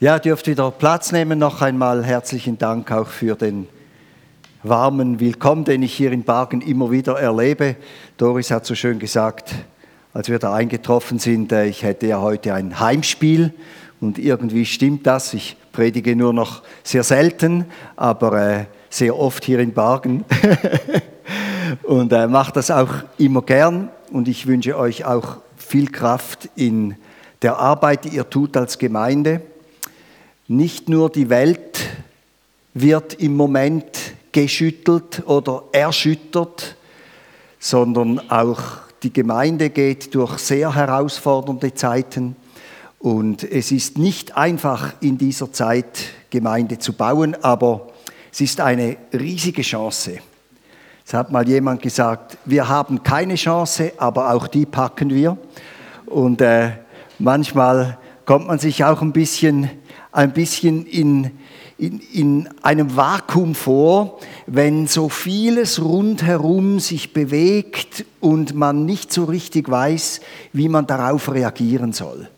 Ja, dürft wieder Platz nehmen. Noch einmal herzlichen Dank auch für den warmen Willkommen, den ich hier in Bargen immer wieder erlebe. Doris hat so schön gesagt, als wir da eingetroffen sind, äh, ich hätte ja heute ein Heimspiel und irgendwie stimmt das. Ich predige nur noch sehr selten, aber äh, sehr oft hier in Bargen und äh, mache das auch immer gern und ich wünsche euch auch viel Kraft in der Arbeit, die ihr tut als Gemeinde. Nicht nur die Welt wird im Moment geschüttelt oder erschüttert, sondern auch die Gemeinde geht durch sehr herausfordernde Zeiten. Und es ist nicht einfach in dieser Zeit Gemeinde zu bauen, aber es ist eine riesige Chance. Es hat mal jemand gesagt, wir haben keine Chance, aber auch die packen wir. Und äh, manchmal kommt man sich auch ein bisschen ein bisschen in, in, in einem Vakuum vor, wenn so vieles rundherum sich bewegt und man nicht so richtig weiß, wie man darauf reagieren soll.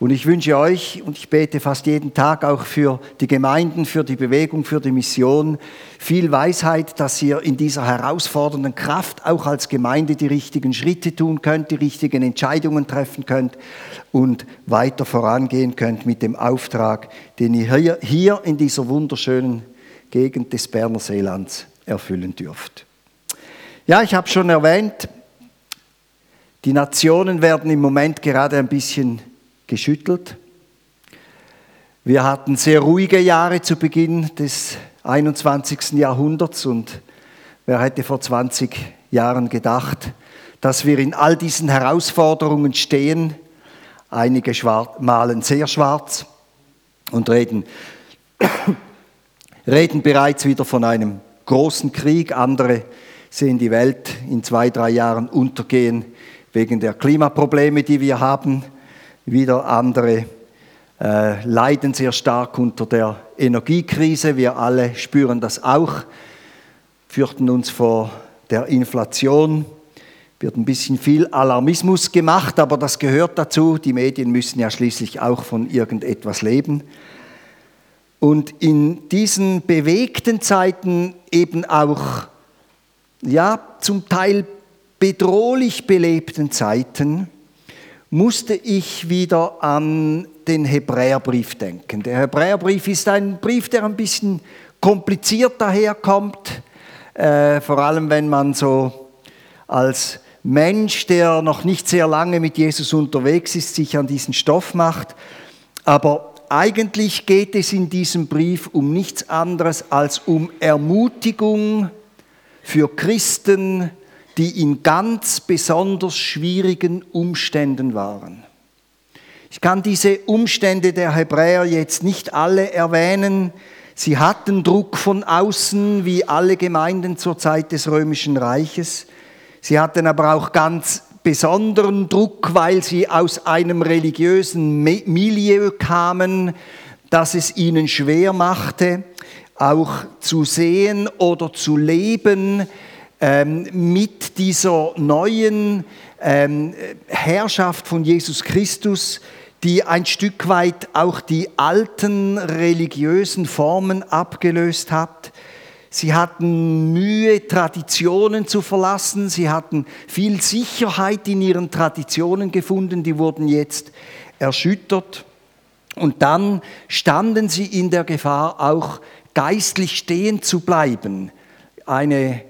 Und ich wünsche euch, und ich bete fast jeden Tag auch für die Gemeinden, für die Bewegung, für die Mission, viel Weisheit, dass ihr in dieser herausfordernden Kraft auch als Gemeinde die richtigen Schritte tun könnt, die richtigen Entscheidungen treffen könnt und weiter vorangehen könnt mit dem Auftrag, den ihr hier in dieser wunderschönen Gegend des Berner Seelands erfüllen dürft. Ja, ich habe schon erwähnt, die Nationen werden im Moment gerade ein bisschen geschüttelt. Wir hatten sehr ruhige Jahre zu Beginn des 21. Jahrhunderts und wer hätte vor 20 Jahren gedacht, dass wir in all diesen Herausforderungen stehen. Einige malen sehr schwarz und reden, reden bereits wieder von einem großen Krieg. Andere sehen die Welt in zwei, drei Jahren untergehen wegen der Klimaprobleme, die wir haben. Wieder andere äh, leiden sehr stark unter der Energiekrise. Wir alle spüren das auch, fürchten uns vor der Inflation. Wird ein bisschen viel Alarmismus gemacht, aber das gehört dazu. Die Medien müssen ja schließlich auch von irgendetwas leben. Und in diesen bewegten Zeiten eben auch, ja, zum Teil bedrohlich belebten Zeiten, musste ich wieder an den Hebräerbrief denken. Der Hebräerbrief ist ein Brief, der ein bisschen kompliziert daherkommt, äh, vor allem wenn man so als Mensch, der noch nicht sehr lange mit Jesus unterwegs ist, sich an diesen Stoff macht. Aber eigentlich geht es in diesem Brief um nichts anderes als um Ermutigung für Christen, die in ganz besonders schwierigen Umständen waren. Ich kann diese Umstände der Hebräer jetzt nicht alle erwähnen. Sie hatten Druck von außen, wie alle Gemeinden zur Zeit des römischen Reiches. Sie hatten aber auch ganz besonderen Druck, weil sie aus einem religiösen Milieu kamen, das es ihnen schwer machte, auch zu sehen oder zu leben, ähm, mit dieser neuen ähm, Herrschaft von Jesus Christus, die ein Stück weit auch die alten religiösen Formen abgelöst hat. Sie hatten Mühe, Traditionen zu verlassen. Sie hatten viel Sicherheit in ihren Traditionen gefunden. Die wurden jetzt erschüttert. Und dann standen sie in der Gefahr, auch geistlich stehen zu bleiben. Eine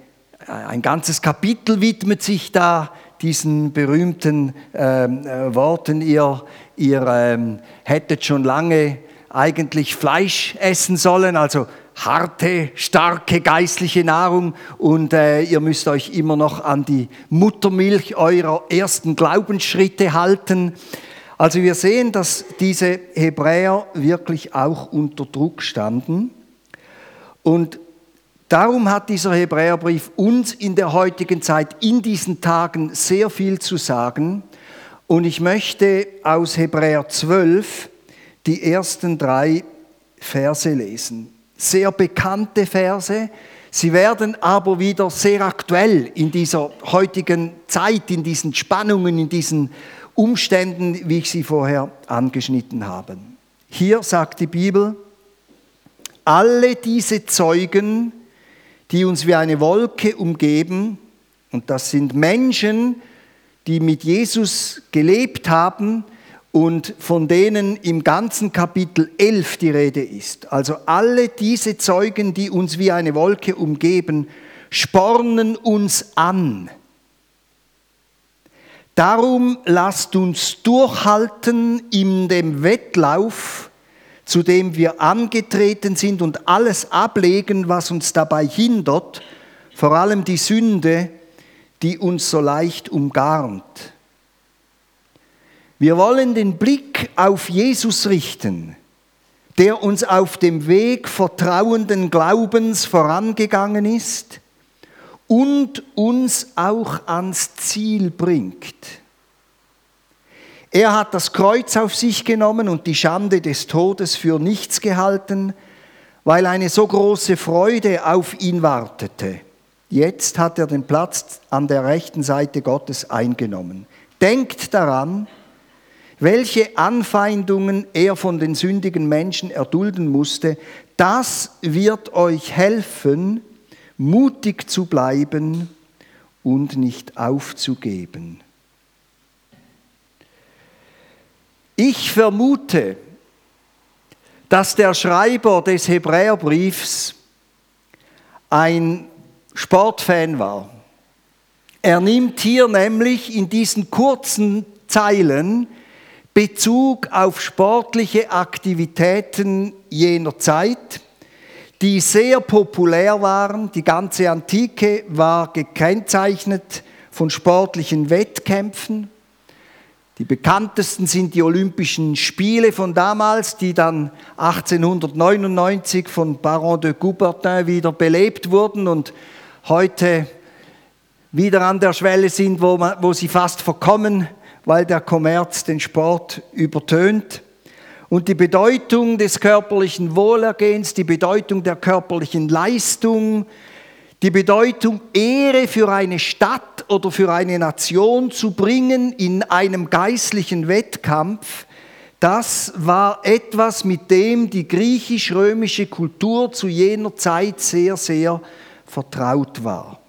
ein ganzes Kapitel widmet sich da diesen berühmten ähm, äh, Worten. Ihr, ihr ähm, hättet schon lange eigentlich Fleisch essen sollen, also harte, starke geistliche Nahrung und äh, ihr müsst euch immer noch an die Muttermilch eurer ersten Glaubensschritte halten. Also wir sehen, dass diese Hebräer wirklich auch unter Druck standen und Darum hat dieser Hebräerbrief uns in der heutigen Zeit, in diesen Tagen sehr viel zu sagen. Und ich möchte aus Hebräer 12 die ersten drei Verse lesen. Sehr bekannte Verse. Sie werden aber wieder sehr aktuell in dieser heutigen Zeit, in diesen Spannungen, in diesen Umständen, wie ich sie vorher angeschnitten habe. Hier sagt die Bibel, alle diese Zeugen, die uns wie eine Wolke umgeben, und das sind Menschen, die mit Jesus gelebt haben und von denen im ganzen Kapitel 11 die Rede ist. Also alle diese Zeugen, die uns wie eine Wolke umgeben, spornen uns an. Darum lasst uns durchhalten in dem Wettlauf, zu dem wir angetreten sind und alles ablegen, was uns dabei hindert, vor allem die Sünde, die uns so leicht umgarnt. Wir wollen den Blick auf Jesus richten, der uns auf dem Weg vertrauenden Glaubens vorangegangen ist und uns auch ans Ziel bringt. Er hat das Kreuz auf sich genommen und die Schande des Todes für nichts gehalten, weil eine so große Freude auf ihn wartete. Jetzt hat er den Platz an der rechten Seite Gottes eingenommen. Denkt daran, welche Anfeindungen er von den sündigen Menschen erdulden musste. Das wird euch helfen, mutig zu bleiben und nicht aufzugeben. Ich vermute, dass der Schreiber des Hebräerbriefs ein Sportfan war. Er nimmt hier nämlich in diesen kurzen Zeilen Bezug auf sportliche Aktivitäten jener Zeit, die sehr populär waren. Die ganze Antike war gekennzeichnet von sportlichen Wettkämpfen. Die bekanntesten sind die Olympischen Spiele von damals, die dann 1899 von Baron de Coubertin wieder belebt wurden und heute wieder an der Schwelle sind, wo, man, wo sie fast verkommen, weil der Kommerz den Sport übertönt. Und die Bedeutung des körperlichen Wohlergehens, die Bedeutung der körperlichen Leistung, die Bedeutung, Ehre für eine Stadt oder für eine Nation zu bringen in einem geistlichen Wettkampf, das war etwas, mit dem die griechisch-römische Kultur zu jener Zeit sehr, sehr vertraut war.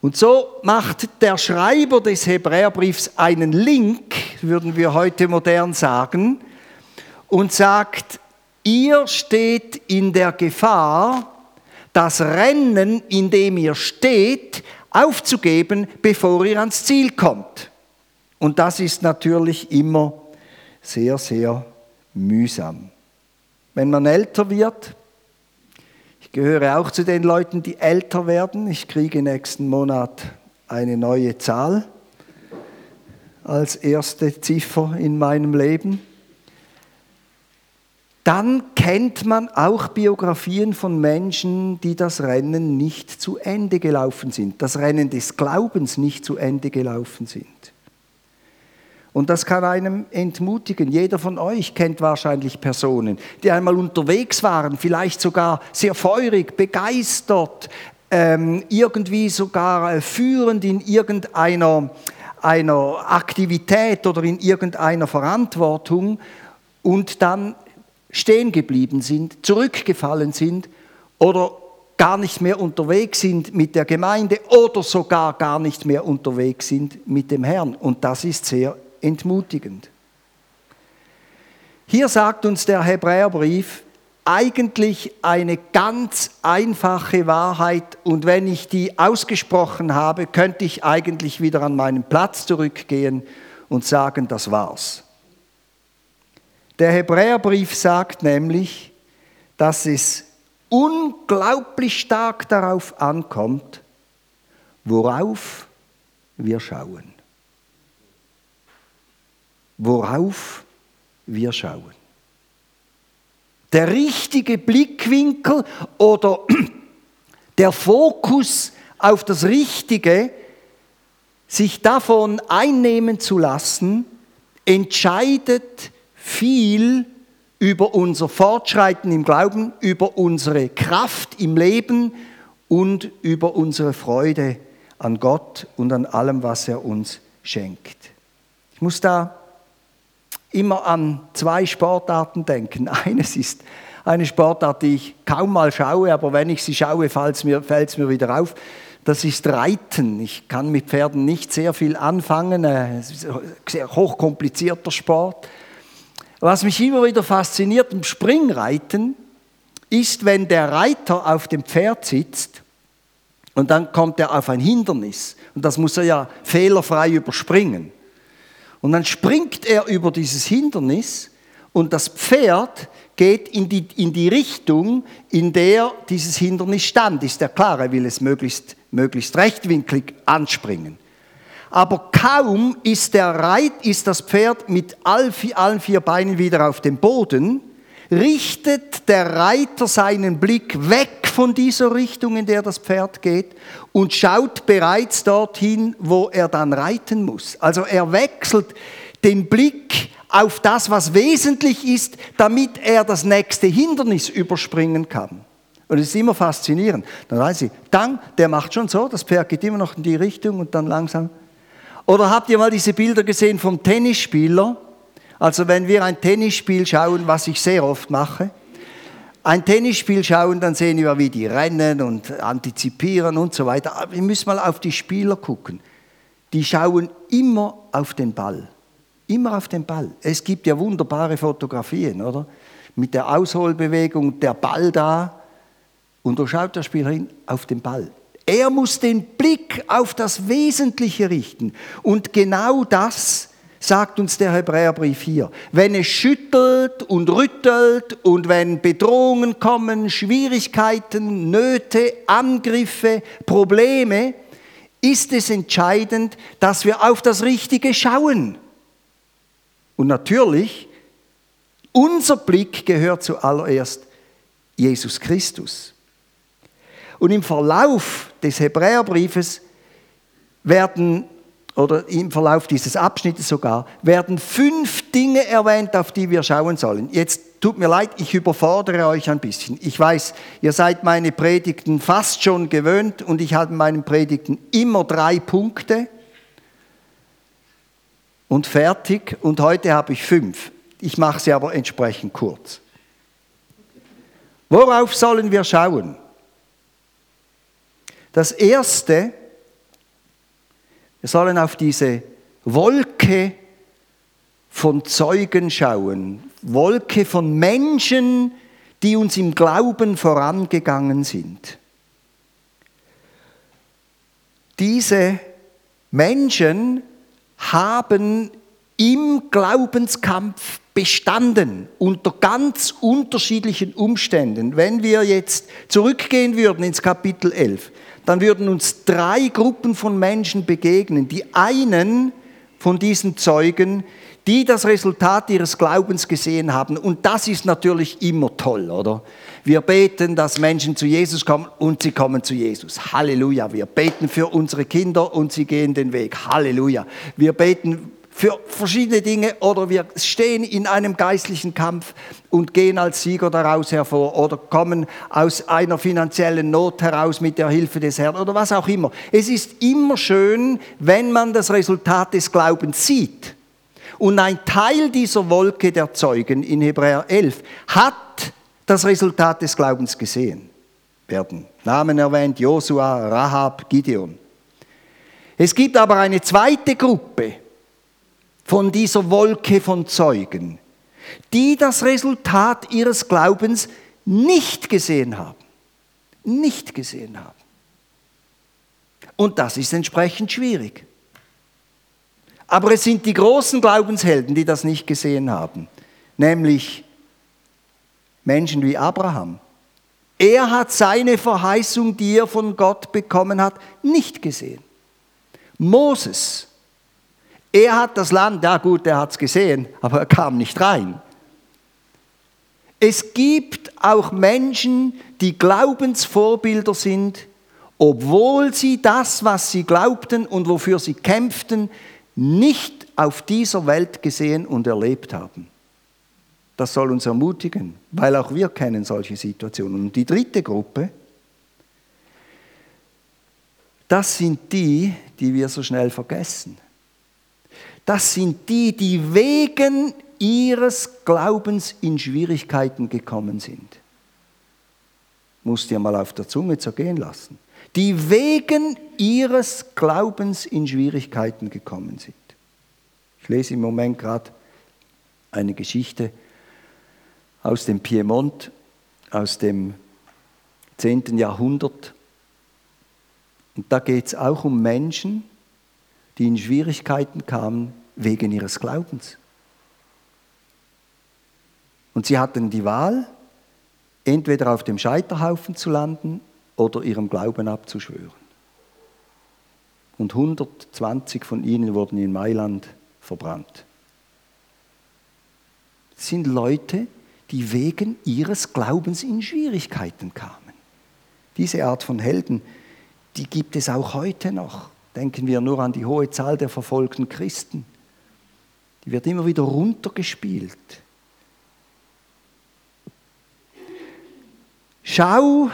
Und so macht der Schreiber des Hebräerbriefs einen Link, würden wir heute modern sagen, und sagt, ihr steht in der Gefahr, das Rennen, in dem ihr steht, aufzugeben, bevor ihr ans Ziel kommt. Und das ist natürlich immer sehr, sehr mühsam. Wenn man älter wird, ich gehöre auch zu den Leuten, die älter werden. Ich kriege nächsten Monat eine neue Zahl als erste Ziffer in meinem Leben. Dann kennt man auch Biografien von Menschen, die das Rennen nicht zu Ende gelaufen sind, das Rennen des Glaubens nicht zu Ende gelaufen sind. Und das kann einem entmutigen. Jeder von euch kennt wahrscheinlich Personen, die einmal unterwegs waren, vielleicht sogar sehr feurig, begeistert, ähm, irgendwie sogar äh, führend in irgendeiner einer Aktivität oder in irgendeiner Verantwortung und dann stehen geblieben sind, zurückgefallen sind oder gar nicht mehr unterwegs sind mit der Gemeinde oder sogar gar nicht mehr unterwegs sind mit dem Herrn. Und das ist sehr entmutigend. Hier sagt uns der Hebräerbrief eigentlich eine ganz einfache Wahrheit und wenn ich die ausgesprochen habe, könnte ich eigentlich wieder an meinen Platz zurückgehen und sagen, das war's. Der Hebräerbrief sagt nämlich, dass es unglaublich stark darauf ankommt, worauf wir schauen worauf wir schauen. Der richtige Blickwinkel oder der Fokus auf das Richtige, sich davon einnehmen zu lassen, entscheidet viel über unser Fortschreiten im Glauben, über unsere Kraft im Leben und über unsere Freude an Gott und an allem, was er uns schenkt. Ich muss da immer an zwei Sportarten denken. Eines ist eine Sportart, die ich kaum mal schaue, aber wenn ich sie schaue, fällt es mir, mir wieder auf. Das ist Reiten. Ich kann mit Pferden nicht sehr viel anfangen. Es ist ein sehr hochkomplizierter Sport. Was mich immer wieder fasziniert im Springreiten, ist, wenn der Reiter auf dem Pferd sitzt und dann kommt er auf ein Hindernis und das muss er ja fehlerfrei überspringen. Und dann springt er über dieses Hindernis und das Pferd geht in die, in die Richtung, in der dieses Hindernis stand. Ist ja klar, er will es möglichst, möglichst rechtwinklig anspringen. Aber kaum ist, der Reit, ist das Pferd mit allen vier Beinen wieder auf dem Boden, richtet der Reiter seinen Blick weg von dieser Richtung, in der das Pferd geht, und schaut bereits dorthin, wo er dann reiten muss. Also er wechselt den Blick auf das, was wesentlich ist, damit er das nächste Hindernis überspringen kann. Und es ist immer faszinierend. Dann weiß ich, dann, der macht schon so, das Pferd geht immer noch in die Richtung und dann langsam. Oder habt ihr mal diese Bilder gesehen vom Tennisspieler? Also wenn wir ein Tennisspiel schauen, was ich sehr oft mache, ein Tennisspiel schauen, dann sehen wir, wie die rennen und antizipieren und so weiter. Aber wir müssen mal auf die Spieler gucken. Die schauen immer auf den Ball. Immer auf den Ball. Es gibt ja wunderbare Fotografien, oder? Mit der Ausholbewegung, der Ball da. Und da schaut der Spieler hin auf den Ball. Er muss den Blick auf das Wesentliche richten. Und genau das sagt uns der Hebräerbrief hier. Wenn es schüttelt und rüttelt und wenn Bedrohungen kommen, Schwierigkeiten, Nöte, Angriffe, Probleme, ist es entscheidend, dass wir auf das Richtige schauen. Und natürlich, unser Blick gehört zuallererst Jesus Christus. Und im Verlauf des Hebräerbriefes werden oder im Verlauf dieses Abschnittes sogar, werden fünf Dinge erwähnt, auf die wir schauen sollen. Jetzt tut mir leid, ich überfordere euch ein bisschen. Ich weiß, ihr seid meine Predigten fast schon gewöhnt und ich habe in meinen Predigten immer drei Punkte und fertig und heute habe ich fünf. Ich mache sie aber entsprechend kurz. Worauf sollen wir schauen? Das erste wir sollen auf diese Wolke von Zeugen schauen, Wolke von Menschen, die uns im Glauben vorangegangen sind. Diese Menschen haben im Glaubenskampf bestanden, unter ganz unterschiedlichen Umständen. Wenn wir jetzt zurückgehen würden ins Kapitel 11, dann würden uns drei Gruppen von Menschen begegnen. Die einen von diesen Zeugen, die das Resultat ihres Glaubens gesehen haben. Und das ist natürlich immer toll, oder? Wir beten, dass Menschen zu Jesus kommen und sie kommen zu Jesus. Halleluja. Wir beten für unsere Kinder und sie gehen den Weg. Halleluja. Wir beten für verschiedene Dinge oder wir stehen in einem geistlichen Kampf und gehen als Sieger daraus hervor oder kommen aus einer finanziellen Not heraus mit der Hilfe des Herrn oder was auch immer. Es ist immer schön, wenn man das Resultat des Glaubens sieht. Und ein Teil dieser Wolke der Zeugen in Hebräer 11 hat das Resultat des Glaubens gesehen. Werden Namen erwähnt, Josua, Rahab, Gideon. Es gibt aber eine zweite Gruppe, von dieser Wolke von Zeugen, die das Resultat ihres Glaubens nicht gesehen haben. Nicht gesehen haben. Und das ist entsprechend schwierig. Aber es sind die großen Glaubenshelden, die das nicht gesehen haben, nämlich Menschen wie Abraham. Er hat seine Verheißung, die er von Gott bekommen hat, nicht gesehen. Moses er hat das Land, ja gut, er hat es gesehen, aber er kam nicht rein. Es gibt auch Menschen, die Glaubensvorbilder sind, obwohl sie das, was sie glaubten und wofür sie kämpften, nicht auf dieser Welt gesehen und erlebt haben. Das soll uns ermutigen, weil auch wir kennen solche Situationen. Und die dritte Gruppe, das sind die, die wir so schnell vergessen das sind die, die wegen ihres Glaubens in Schwierigkeiten gekommen sind. Musst dir mal auf der Zunge zergehen lassen. Die wegen ihres Glaubens in Schwierigkeiten gekommen sind. Ich lese im Moment gerade eine Geschichte aus dem Piemont, aus dem 10. Jahrhundert. Und da geht es auch um Menschen, die in Schwierigkeiten kamen wegen ihres Glaubens. Und sie hatten die Wahl, entweder auf dem Scheiterhaufen zu landen oder ihrem Glauben abzuschwören. Und 120 von ihnen wurden in Mailand verbrannt. Das sind Leute, die wegen ihres Glaubens in Schwierigkeiten kamen. Diese Art von Helden, die gibt es auch heute noch. Denken wir nur an die hohe Zahl der verfolgten Christen. Die wird immer wieder runtergespielt. Schau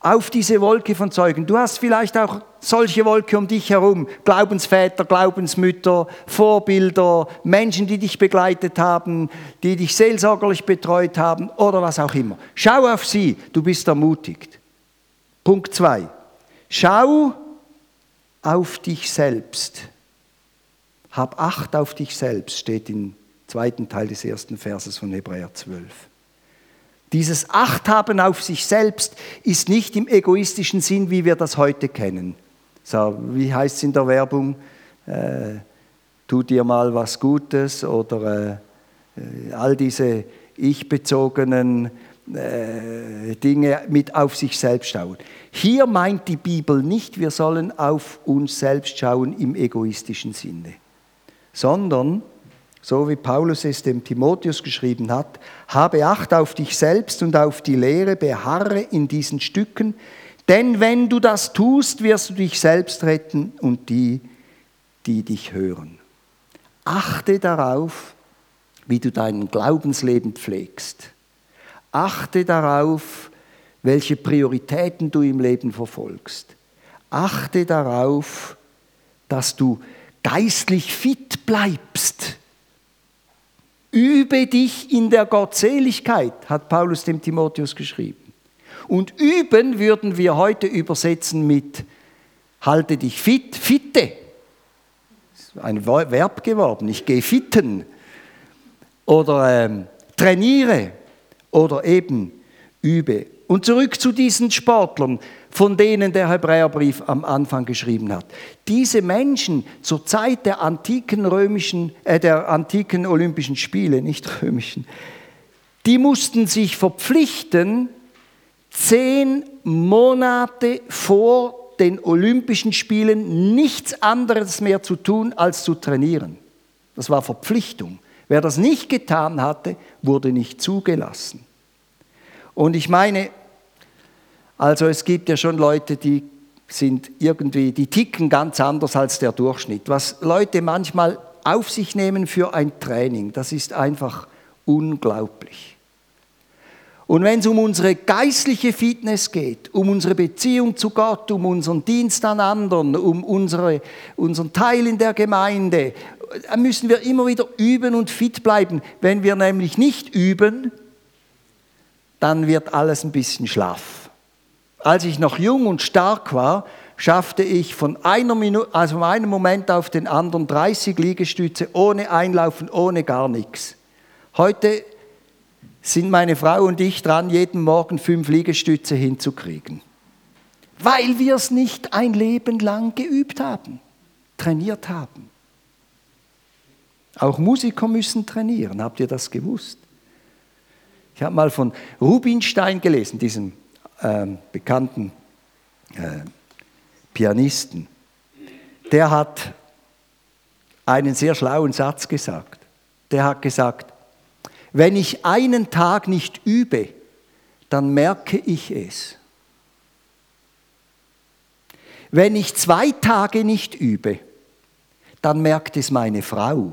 auf diese Wolke von Zeugen. Du hast vielleicht auch solche Wolke um dich herum. Glaubensväter, Glaubensmütter, Vorbilder, Menschen, die dich begleitet haben, die dich seelsorgerlich betreut haben oder was auch immer. Schau auf sie, du bist ermutigt. Punkt 2. Schau auf dich selbst. Hab Acht auf dich selbst, steht im zweiten Teil des ersten Verses von Hebräer 12. Dieses Achthaben auf sich selbst ist nicht im egoistischen Sinn, wie wir das heute kennen. So, wie heißt es in der Werbung? Äh, tu dir mal was Gutes oder äh, all diese ich-bezogenen äh, Dinge mit auf sich selbst schauen. Hier meint die Bibel nicht, wir sollen auf uns selbst schauen im egoistischen Sinne, sondern so wie Paulus es dem Timotheus geschrieben hat, habe Acht auf dich selbst und auf die Lehre, beharre in diesen Stücken, denn wenn du das tust, wirst du dich selbst retten und die, die dich hören. Achte darauf, wie du dein Glaubensleben pflegst. Achte darauf, welche Prioritäten du im Leben verfolgst. Achte darauf, dass du geistlich fit bleibst Übe dich in der Gottseligkeit, hat Paulus dem Timotheus geschrieben. Und üben würden wir heute übersetzen mit halte dich fit, fitte. Das ist ein Verb geworden, ich gehe fitten. Oder ähm, trainiere. Oder eben übe. Und zurück zu diesen Sportlern von denen der Hebräerbrief am Anfang geschrieben hat. Diese Menschen zur Zeit der antiken römischen, äh, der antiken Olympischen Spiele, nicht römischen, die mussten sich verpflichten, zehn Monate vor den Olympischen Spielen nichts anderes mehr zu tun, als zu trainieren. Das war Verpflichtung. Wer das nicht getan hatte, wurde nicht zugelassen. Und ich meine, also es gibt ja schon Leute, die sind irgendwie, die ticken ganz anders als der Durchschnitt. Was Leute manchmal auf sich nehmen für ein Training, das ist einfach unglaublich. Und wenn es um unsere geistliche Fitness geht, um unsere Beziehung zu Gott, um unseren Dienst an anderen, um unsere, unseren Teil in der Gemeinde, müssen wir immer wieder üben und fit bleiben. Wenn wir nämlich nicht üben, dann wird alles ein bisschen schlaff. Als ich noch jung und stark war, schaffte ich von, einer Minute, also von einem Moment auf den anderen 30 Liegestütze ohne Einlaufen, ohne gar nichts. Heute sind meine Frau und ich dran, jeden Morgen fünf Liegestütze hinzukriegen. Weil wir es nicht ein Leben lang geübt haben, trainiert haben. Auch Musiker müssen trainieren, habt ihr das gewusst? Ich habe mal von Rubinstein gelesen, diesem äh, bekannten äh, Pianisten, der hat einen sehr schlauen Satz gesagt. Der hat gesagt, wenn ich einen Tag nicht übe, dann merke ich es. Wenn ich zwei Tage nicht übe, dann merkt es meine Frau.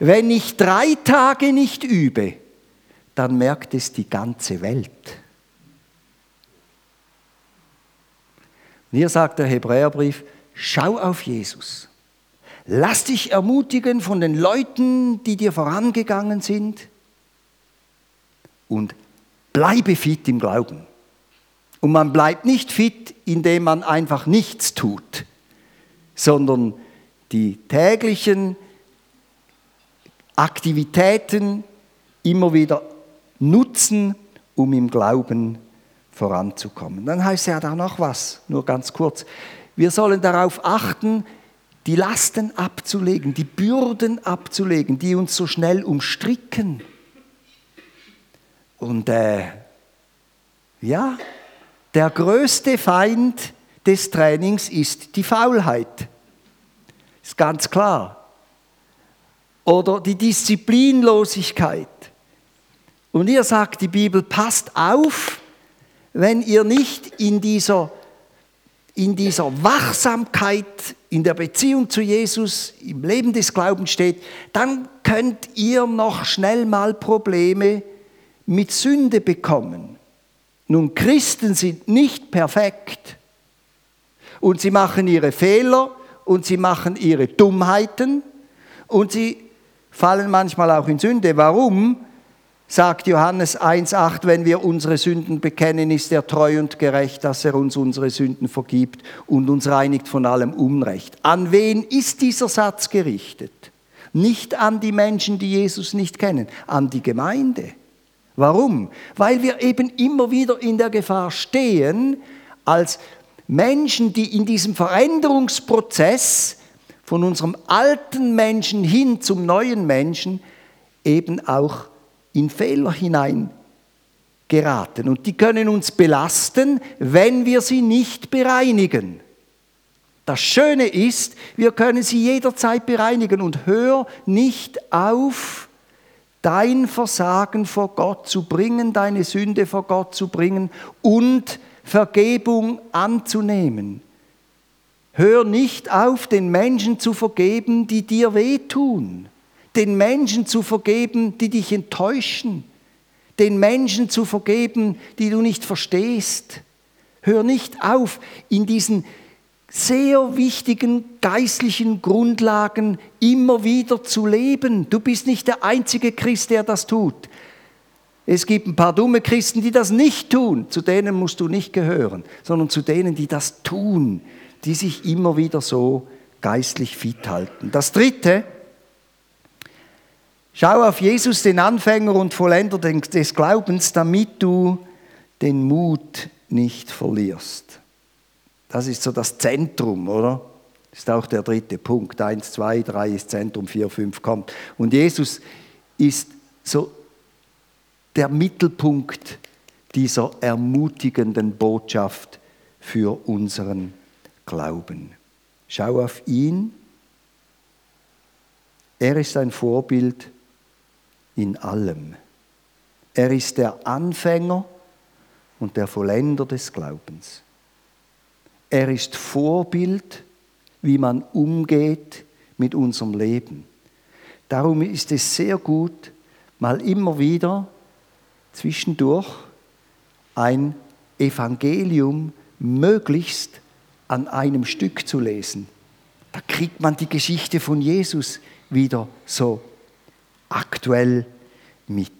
Wenn ich drei Tage nicht übe, dann merkt es die ganze Welt. Und hier sagt der Hebräerbrief, schau auf Jesus. lass dich ermutigen von den Leuten, die dir vorangegangen sind und bleibe fit im Glauben. Und man bleibt nicht fit, indem man einfach nichts tut, sondern die täglichen Aktivitäten immer wieder nutzen, um im Glauben voranzukommen. Dann heißt ja da noch was, nur ganz kurz. Wir sollen darauf achten, die Lasten abzulegen, die Bürden abzulegen, die uns so schnell umstricken. Und äh, ja, der größte Feind des Trainings ist die Faulheit. Ist ganz klar. Oder die Disziplinlosigkeit. Und ihr sagt die Bibel, passt auf, wenn ihr nicht in dieser, in dieser Wachsamkeit, in der Beziehung zu Jesus, im Leben des Glaubens steht, dann könnt ihr noch schnell mal Probleme mit Sünde bekommen. Nun, Christen sind nicht perfekt und sie machen ihre Fehler und sie machen ihre Dummheiten und sie fallen manchmal auch in Sünde. Warum? sagt Johannes 1.8, wenn wir unsere Sünden bekennen, ist er treu und gerecht, dass er uns unsere Sünden vergibt und uns reinigt von allem Unrecht. An wen ist dieser Satz gerichtet? Nicht an die Menschen, die Jesus nicht kennen, an die Gemeinde. Warum? Weil wir eben immer wieder in der Gefahr stehen, als Menschen, die in diesem Veränderungsprozess von unserem alten Menschen hin zum neuen Menschen eben auch in Fehler hinein geraten. Und die können uns belasten, wenn wir sie nicht bereinigen. Das Schöne ist, wir können sie jederzeit bereinigen und hör nicht auf, dein Versagen vor Gott zu bringen, deine Sünde vor Gott zu bringen und Vergebung anzunehmen. Hör nicht auf, den Menschen zu vergeben, die dir wehtun, den Menschen zu vergeben, die dich enttäuschen, den Menschen zu vergeben, die du nicht verstehst. Hör nicht auf, in diesen sehr wichtigen geistlichen Grundlagen immer wieder zu leben. Du bist nicht der einzige Christ, der das tut. Es gibt ein paar dumme Christen, die das nicht tun. Zu denen musst du nicht gehören, sondern zu denen, die das tun, die sich immer wieder so geistlich fit halten. Das Dritte, schau auf Jesus, den Anfänger und Vollender des Glaubens, damit du den Mut nicht verlierst. Das ist so das Zentrum, oder? Ist auch der dritte Punkt. Eins, zwei, drei ist Zentrum, vier, fünf kommt. Und Jesus ist so der Mittelpunkt dieser ermutigenden Botschaft für unseren Glauben. Schau auf ihn. Er ist ein Vorbild in allem. Er ist der Anfänger und der Vollender des Glaubens. Er ist Vorbild, wie man umgeht mit unserem Leben. Darum ist es sehr gut, mal immer wieder zwischendurch ein Evangelium möglichst an einem Stück zu lesen. Da kriegt man die Geschichte von Jesus wieder so aktuell mit.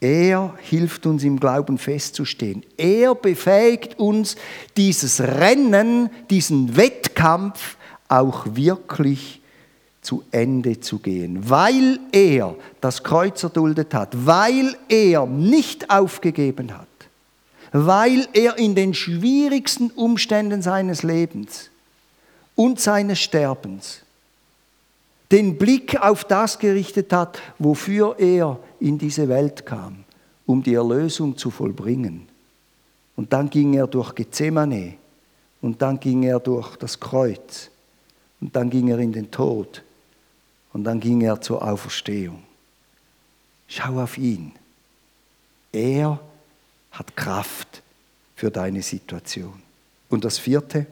Er hilft uns im Glauben festzustehen. Er befähigt uns, dieses Rennen, diesen Wettkampf auch wirklich zu Ende zu gehen, weil er das Kreuz erduldet hat, weil er nicht aufgegeben hat, weil er in den schwierigsten Umständen seines Lebens und seines Sterbens den Blick auf das gerichtet hat, wofür er in diese Welt kam, um die Erlösung zu vollbringen. Und dann ging er durch Gethsemane und dann ging er durch das Kreuz und dann ging er in den Tod und dann ging er zur Auferstehung. Schau auf ihn. Er hat Kraft für deine Situation. Und das vierte,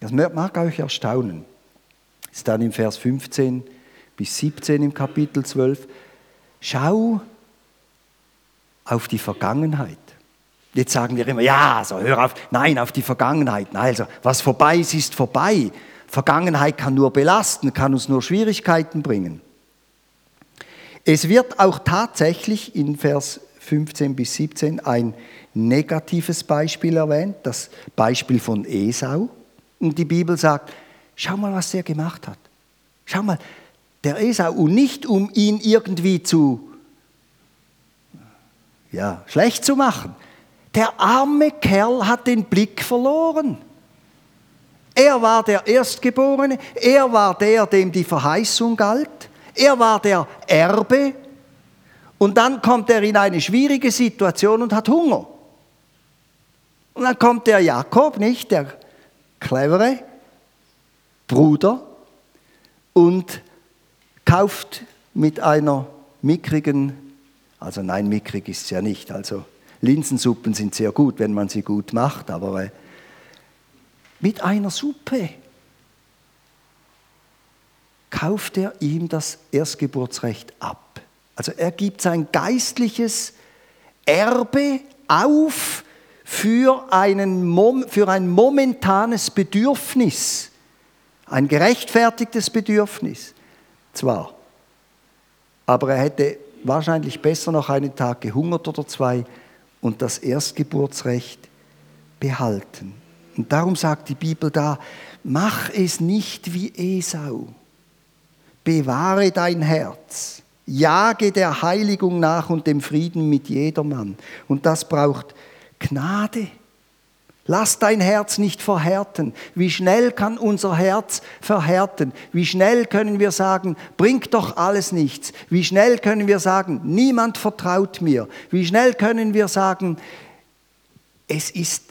das mag euch erstaunen, ist dann im Vers 15 bis 17 im Kapitel 12. Schau auf die Vergangenheit. Jetzt sagen wir immer, ja, so hör auf, nein, auf die Vergangenheit. Nein, also was vorbei ist, ist vorbei. Vergangenheit kann nur belasten, kann uns nur Schwierigkeiten bringen. Es wird auch tatsächlich in Vers 15 bis 17 ein negatives Beispiel erwähnt, das Beispiel von Esau. Und die Bibel sagt, schau mal, was er gemacht hat. Schau mal, der Esau, und nicht um ihn irgendwie zu, ja, schlecht zu machen. Der arme Kerl hat den Blick verloren. Er war der Erstgeborene, er war der, dem die Verheißung galt, er war der Erbe und dann kommt er in eine schwierige Situation und hat Hunger. Und dann kommt der Jakob, nicht der clevere Bruder, und kauft mit einer mickrigen, also nein, mickrig ist es ja nicht, also Linsensuppen sind sehr gut, wenn man sie gut macht, aber äh, mit einer Suppe kauft er ihm das Erstgeburtsrecht ab. Also er gibt sein geistliches Erbe auf für, einen, für ein momentanes Bedürfnis, ein gerechtfertigtes Bedürfnis zwar, aber er hätte wahrscheinlich besser noch einen Tag gehungert oder zwei und das Erstgeburtsrecht behalten. Und darum sagt die Bibel da, mach es nicht wie Esau. Bewahre dein Herz. Jage der Heiligung nach und dem Frieden mit jedermann. Und das braucht Gnade. Lass dein Herz nicht verhärten. Wie schnell kann unser Herz verhärten? Wie schnell können wir sagen, bringt doch alles nichts? Wie schnell können wir sagen, niemand vertraut mir? Wie schnell können wir sagen, es ist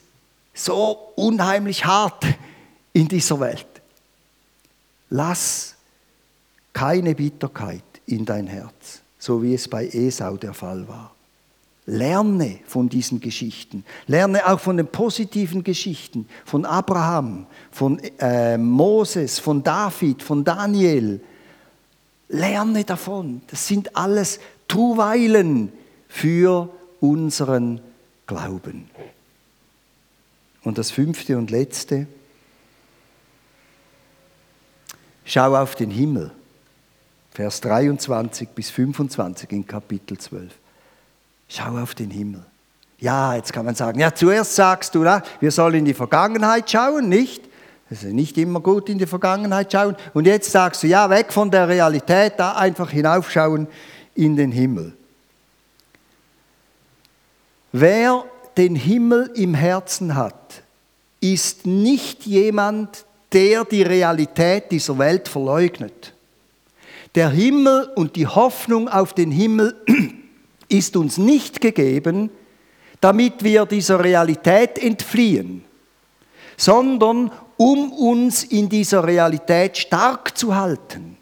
so unheimlich hart in dieser Welt? Lass keine Bitterkeit in dein Herz, so wie es bei Esau der Fall war. Lerne von diesen Geschichten. Lerne auch von den positiven Geschichten von Abraham, von äh, Moses, von David, von Daniel. Lerne davon. Das sind alles Truweilen für unseren Glauben. Und das fünfte und letzte. Schau auf den Himmel. Vers 23 bis 25 in Kapitel 12. Schau auf den Himmel. Ja, jetzt kann man sagen, ja, zuerst sagst du, wir sollen in die Vergangenheit schauen, nicht? Es ist nicht immer gut in die Vergangenheit schauen. Und jetzt sagst du, ja, weg von der Realität, da einfach hinaufschauen in den Himmel. Wer den Himmel im Herzen hat, ist nicht jemand, der die Realität dieser Welt verleugnet. Der Himmel und die Hoffnung auf den Himmel ist uns nicht gegeben, damit wir dieser Realität entfliehen, sondern um uns in dieser Realität stark zu halten,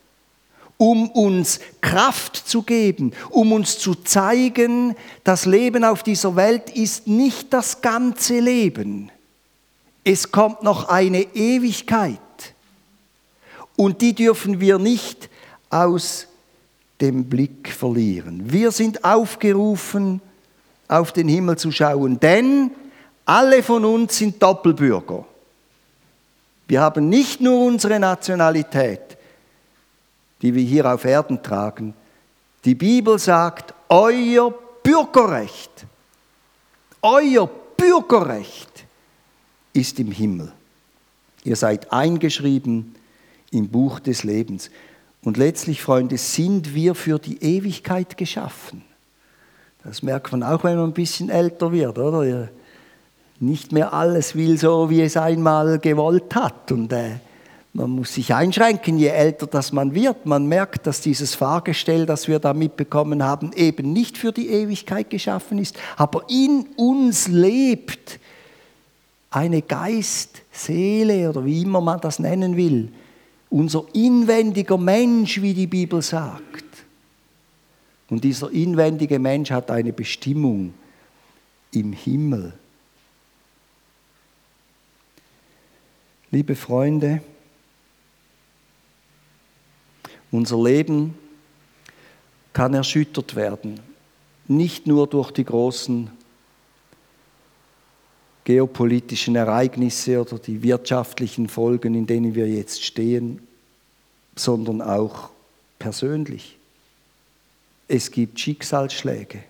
um uns Kraft zu geben, um uns zu zeigen, das Leben auf dieser Welt ist nicht das ganze Leben. Es kommt noch eine Ewigkeit und die dürfen wir nicht aus den Blick verlieren. Wir sind aufgerufen, auf den Himmel zu schauen, denn alle von uns sind Doppelbürger. Wir haben nicht nur unsere Nationalität, die wir hier auf Erden tragen. Die Bibel sagt, euer Bürgerrecht, euer Bürgerrecht ist im Himmel. Ihr seid eingeschrieben im Buch des Lebens. Und letztlich, Freunde, sind wir für die Ewigkeit geschaffen. Das merkt man auch, wenn man ein bisschen älter wird, oder? Nicht mehr alles will so, wie es einmal gewollt hat. Und äh, man muss sich einschränken, je älter das man wird. Man merkt, dass dieses Fahrgestell, das wir da mitbekommen haben, eben nicht für die Ewigkeit geschaffen ist, aber in uns lebt eine Geist-Seele oder wie immer man das nennen will, unser inwendiger Mensch, wie die Bibel sagt. Und dieser inwendige Mensch hat eine Bestimmung im Himmel. Liebe Freunde, unser Leben kann erschüttert werden, nicht nur durch die großen geopolitischen Ereignisse oder die wirtschaftlichen Folgen, in denen wir jetzt stehen, sondern auch persönlich. Es gibt Schicksalsschläge,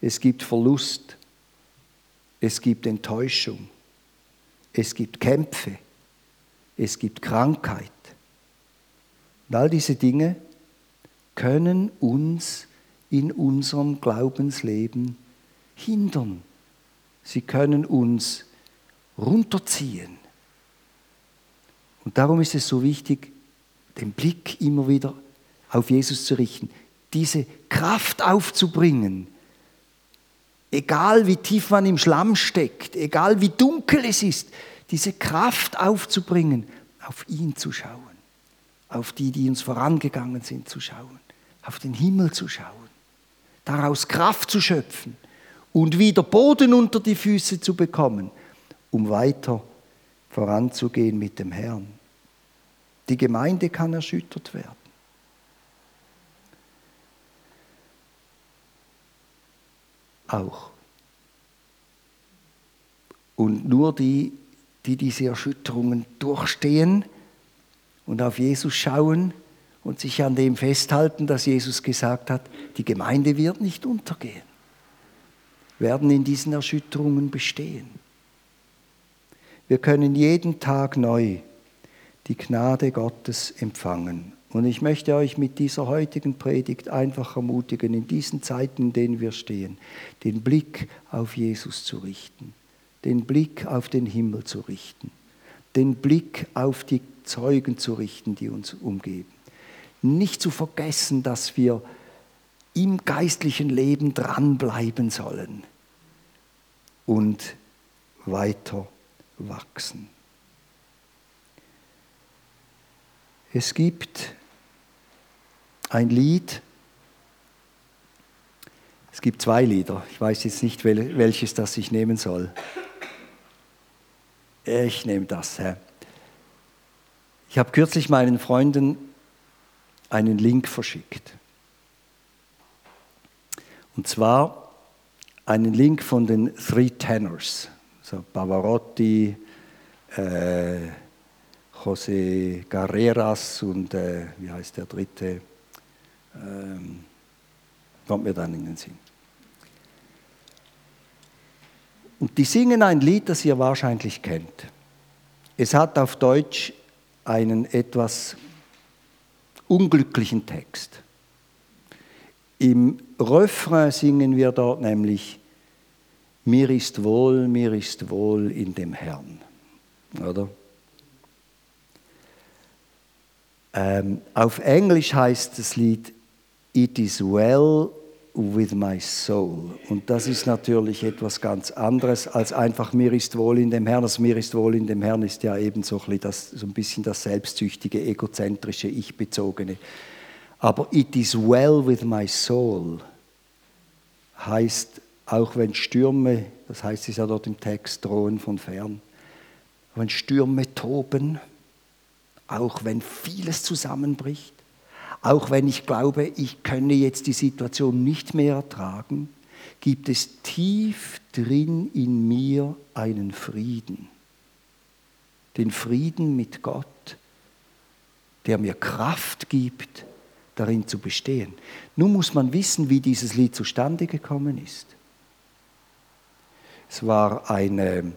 es gibt Verlust, es gibt Enttäuschung, es gibt Kämpfe, es gibt Krankheit. Und all diese Dinge können uns in unserem Glaubensleben hindern. Sie können uns runterziehen. Und darum ist es so wichtig, den Blick immer wieder auf Jesus zu richten, diese Kraft aufzubringen, egal wie tief man im Schlamm steckt, egal wie dunkel es ist, diese Kraft aufzubringen, auf ihn zu schauen, auf die, die uns vorangegangen sind, zu schauen, auf den Himmel zu schauen, daraus Kraft zu schöpfen und wieder Boden unter die Füße zu bekommen, um weiter voranzugehen mit dem Herrn. Die Gemeinde kann erschüttert werden. Auch. Und nur die, die diese Erschütterungen durchstehen und auf Jesus schauen und sich an dem festhalten, dass Jesus gesagt hat, die Gemeinde wird nicht untergehen, werden in diesen Erschütterungen bestehen. Wir können jeden Tag neu die Gnade Gottes empfangen. Und ich möchte euch mit dieser heutigen Predigt einfach ermutigen, in diesen Zeiten, in denen wir stehen, den Blick auf Jesus zu richten, den Blick auf den Himmel zu richten, den Blick auf die Zeugen zu richten, die uns umgeben. Nicht zu vergessen, dass wir im geistlichen Leben dranbleiben sollen und weiter wachsen. Es gibt ein Lied, es gibt zwei Lieder, ich weiß jetzt nicht, welches das ich nehmen soll. Ich nehme das. Herr. Ich habe kürzlich meinen Freunden einen Link verschickt. Und zwar einen Link von den Three Tenors, so Pavarotti, äh, José Carreras und äh, wie heißt der dritte? Ähm, kommt mir dann in den Sinn. Und die singen ein Lied, das ihr wahrscheinlich kennt. Es hat auf Deutsch einen etwas unglücklichen Text. Im Refrain singen wir dort nämlich, mir ist wohl, mir ist wohl in dem Herrn. Oder? Ähm, auf Englisch heißt das Lied It is well with my soul. Und das ist natürlich etwas ganz anderes als einfach mir ist wohl in dem Herrn. Das mir ist wohl in dem Herrn ist ja eben so ein, so ein bisschen das selbstsüchtige, egozentrische, ich-bezogene. Aber it is well with my soul heißt, auch wenn Stürme, das heißt es ja dort im Text, drohen von fern, wenn Stürme toben, auch wenn vieles zusammenbricht, auch wenn ich glaube, ich könne jetzt die Situation nicht mehr ertragen, gibt es tief drin in mir einen Frieden. Den Frieden mit Gott, der mir Kraft gibt, darin zu bestehen. Nun muss man wissen, wie dieses Lied zustande gekommen ist. Es war ein ähm,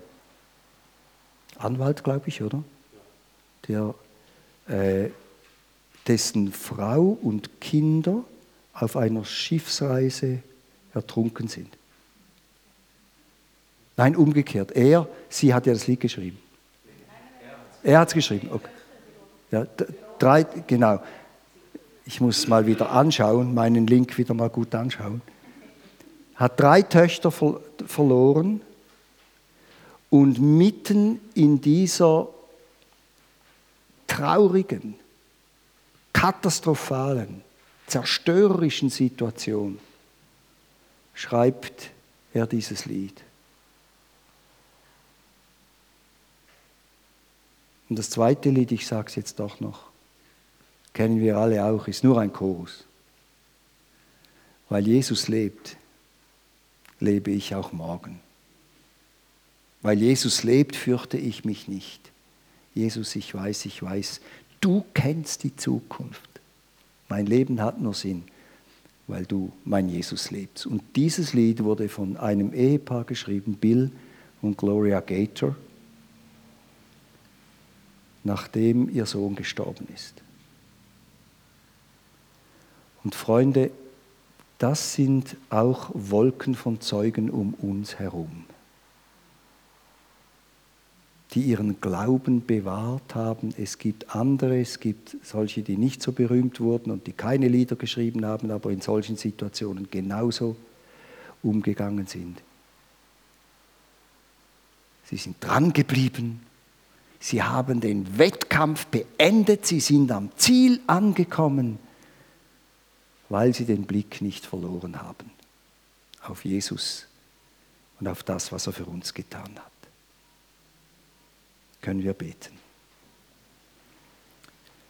Anwalt, glaube ich, oder? Der äh, dessen Frau und Kinder auf einer Schiffsreise ertrunken sind. Nein, umgekehrt. Er, sie hat ja das Lied geschrieben. Er hat es geschrieben. Okay. Ja, drei, genau. Ich muss mal wieder anschauen, meinen Link wieder mal gut anschauen. Hat drei Töchter verloren und mitten in dieser traurigen, katastrophalen, zerstörerischen Situation schreibt er dieses Lied. Und das zweite Lied, ich sage es jetzt doch noch, kennen wir alle auch, ist nur ein Chorus. Weil Jesus lebt, lebe ich auch morgen. Weil Jesus lebt, fürchte ich mich nicht. Jesus, ich weiß, ich weiß, du kennst die Zukunft. Mein Leben hat nur Sinn, weil du, mein Jesus, lebst. Und dieses Lied wurde von einem Ehepaar geschrieben, Bill und Gloria Gator, nachdem ihr Sohn gestorben ist. Und Freunde, das sind auch Wolken von Zeugen um uns herum die ihren Glauben bewahrt haben. Es gibt andere, es gibt solche, die nicht so berühmt wurden und die keine Lieder geschrieben haben, aber in solchen Situationen genauso umgegangen sind. Sie sind dran geblieben. Sie haben den Wettkampf beendet. Sie sind am Ziel angekommen, weil sie den Blick nicht verloren haben auf Jesus und auf das, was er für uns getan hat können wir beten.